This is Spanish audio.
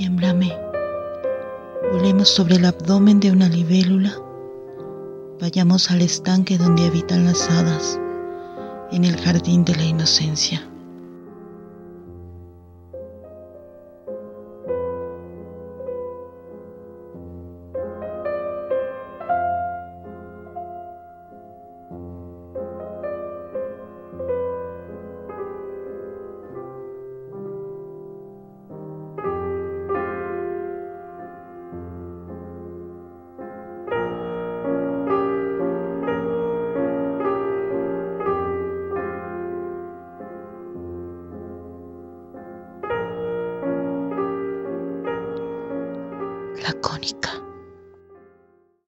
Tiémblame. Volemos sobre el abdomen de una libélula. Vayamos al estanque donde habitan las hadas, en el jardín de la inocencia. lacónica.